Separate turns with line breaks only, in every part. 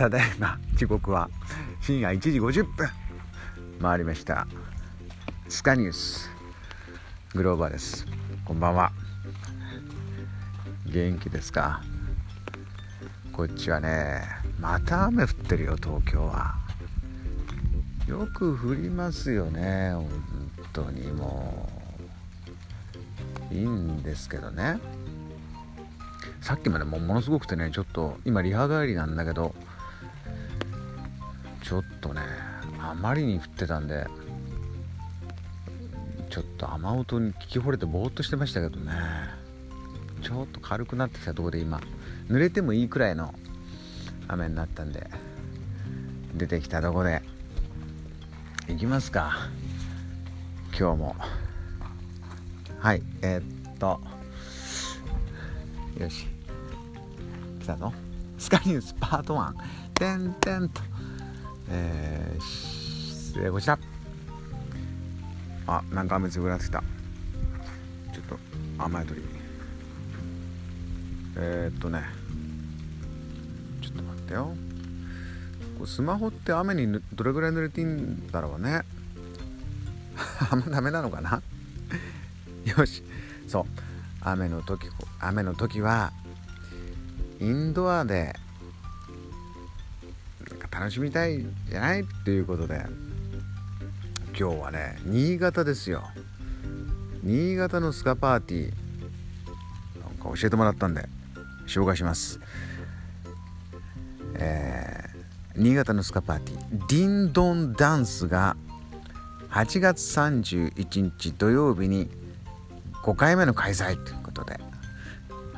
ただいま時刻は深夜1時50分回りました。スカニュースグローバーです。こんばんは。元気ですか？こっちはねまた雨降ってるよ東京は。よく降りますよね本当にもう。いいんですけどね。さっきまでもものすごくてねちょっと今リハ帰りなんだけどちょっとねあまりに降ってたんでちょっと雨音に聞き惚れてぼーっとしてましたけどね。ちょっと軽くなってきたところで今濡れてもいいくらいの雨になったんで出てきたとこで行きますか。今日も。はいえー、っとよし。来たぞ。スカニュースパート1てんてんと。えー、失礼こちら。あなんか雨強くなってきた。ちょっと雨宿りえー、っとね。ちょっと待ってよ。こスマホって雨にどれぐらい濡れていいんだろうね。あんまダメなのかな？よし。そう。雨の時雨の時はインドアで楽しみたいじゃないっていうことで今日はね新潟ですよ。新潟のスカパーティーなんか教えてもらったんで紹介します。えー、新潟のスカパーティーディンドンダンスが8月31日土曜日に5回目の開催ということで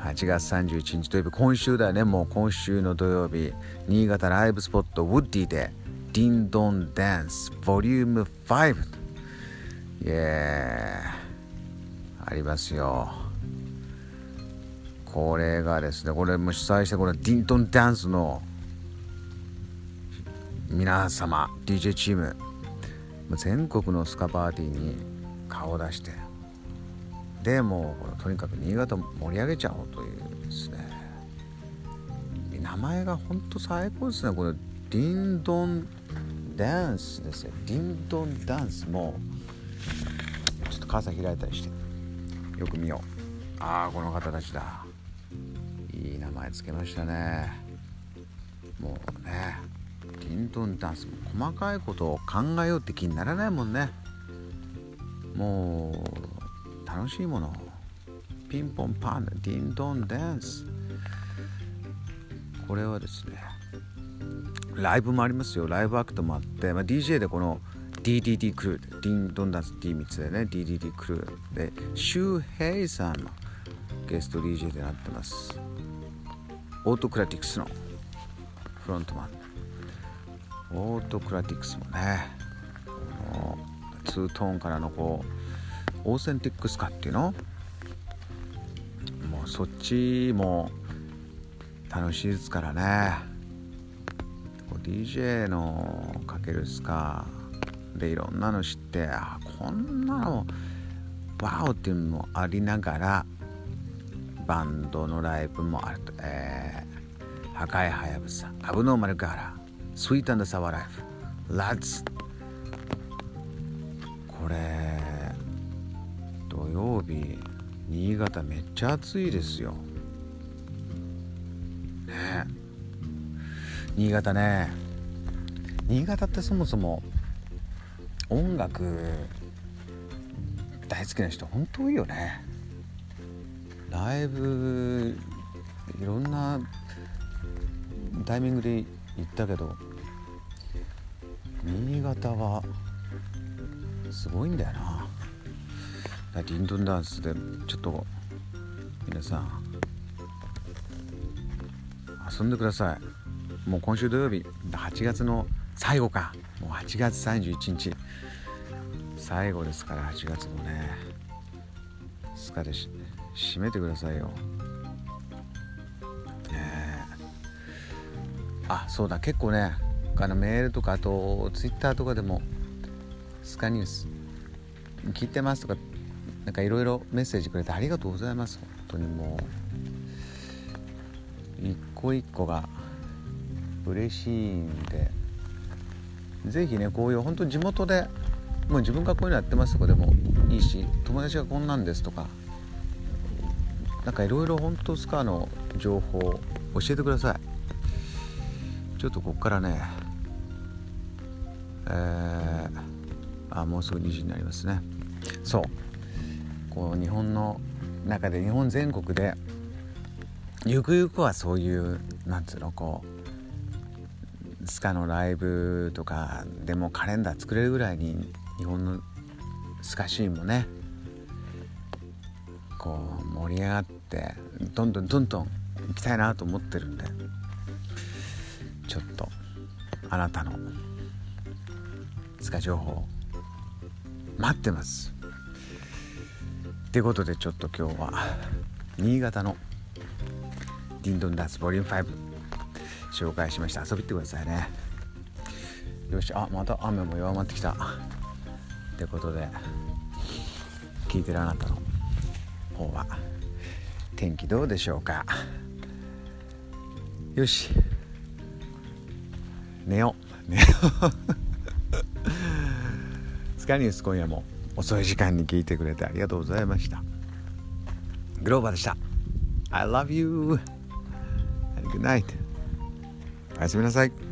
8月31日土曜日今週だよねもう今週の土曜日新潟ライブスポットウッディでディンドンダンスボリューム5イエーありますよ。これがですねこれも主催してこのディンドンダンスの皆様 DJ チーム全国のスカパーティーに顔を出してでもうとにかく新潟盛り上げちゃおうというですね。名前が本当最高ですね。このディンドンダンスですよ。ディンドンダンスもちょっと傘開いたりしてよく見よう。ああこの方たちだ。いい名前つけましたね。もうねディンドンダンスも細かいことを考えようって気にならないもんね。もう楽しいもの。ピンポンパン。ディンドンダンス。これはですねライブもありますよ。ライブアクトもあって、まあ、DJ でこの DDD クルーディンドンダンス D3 つでね DDD クルーでシュウヘイさんのゲスト DJ でなってます。オートクラティクスの。フロントマン。オートクラティクスもねツートーンからのこうオーセンティックスカっていうの？もうそっちも楽しいですからね。DJ のかけるスカでいろんなの知ってあこんなのワオっていうのもありながらバンドのライブもあると、えー、破壊はやぶさアブノーマルガーラスイートサワーライフ。ラッツ。これ新潟めっちゃ暑いですよ。ね新潟ね。新潟ってそもそも音楽大好きな人本当多いよね。ライブいろんなタイミングで行ったけど新潟はすごいんだよな。ディンドンダンスでちょっと皆さん遊んでください。もう今週土曜日8月の最後か。もう8月31日。最後ですから8月もねスカでし締めてくださいよ。ねあそうだ。結構ねあのメールとかあとツイッターとかでもスカニュース聞いてますとかなんかいろいろメッセージくれてありがとうございます。本当にもう一個一個が嬉しいんで。是非ねこういう本当地元でもう自分がこういうのやってますとかでもいいし友達がこんなんですとか。なんかいろいろ本当スカーの情報教えてください。ちょっとこっからねえー、あもうすぐ2時になりますね。そう。こう日本の中で日本全国でゆくゆくはそういうなんつうのこうスカのライブとかでもカレンダー作れるぐらいに日本のスカシーンもねこう盛り上がってどんどんどんどん行きたいなと思ってるんでちょっとあなたのスカ情報待ってます。ってことでちょっと今日は新潟のディンドンダンスボリューム5紹介しました。遊びってくださいね。よしあまた雨も弱まってきた。ってことで聞いてるあなたの方は天気どうでしょうか。よし。寝よう。寝よう。スカニュース今夜も。遅い時間に聞いてくれてありがとうございました。グローバーでした。I love you. And good night. おやすみなさい。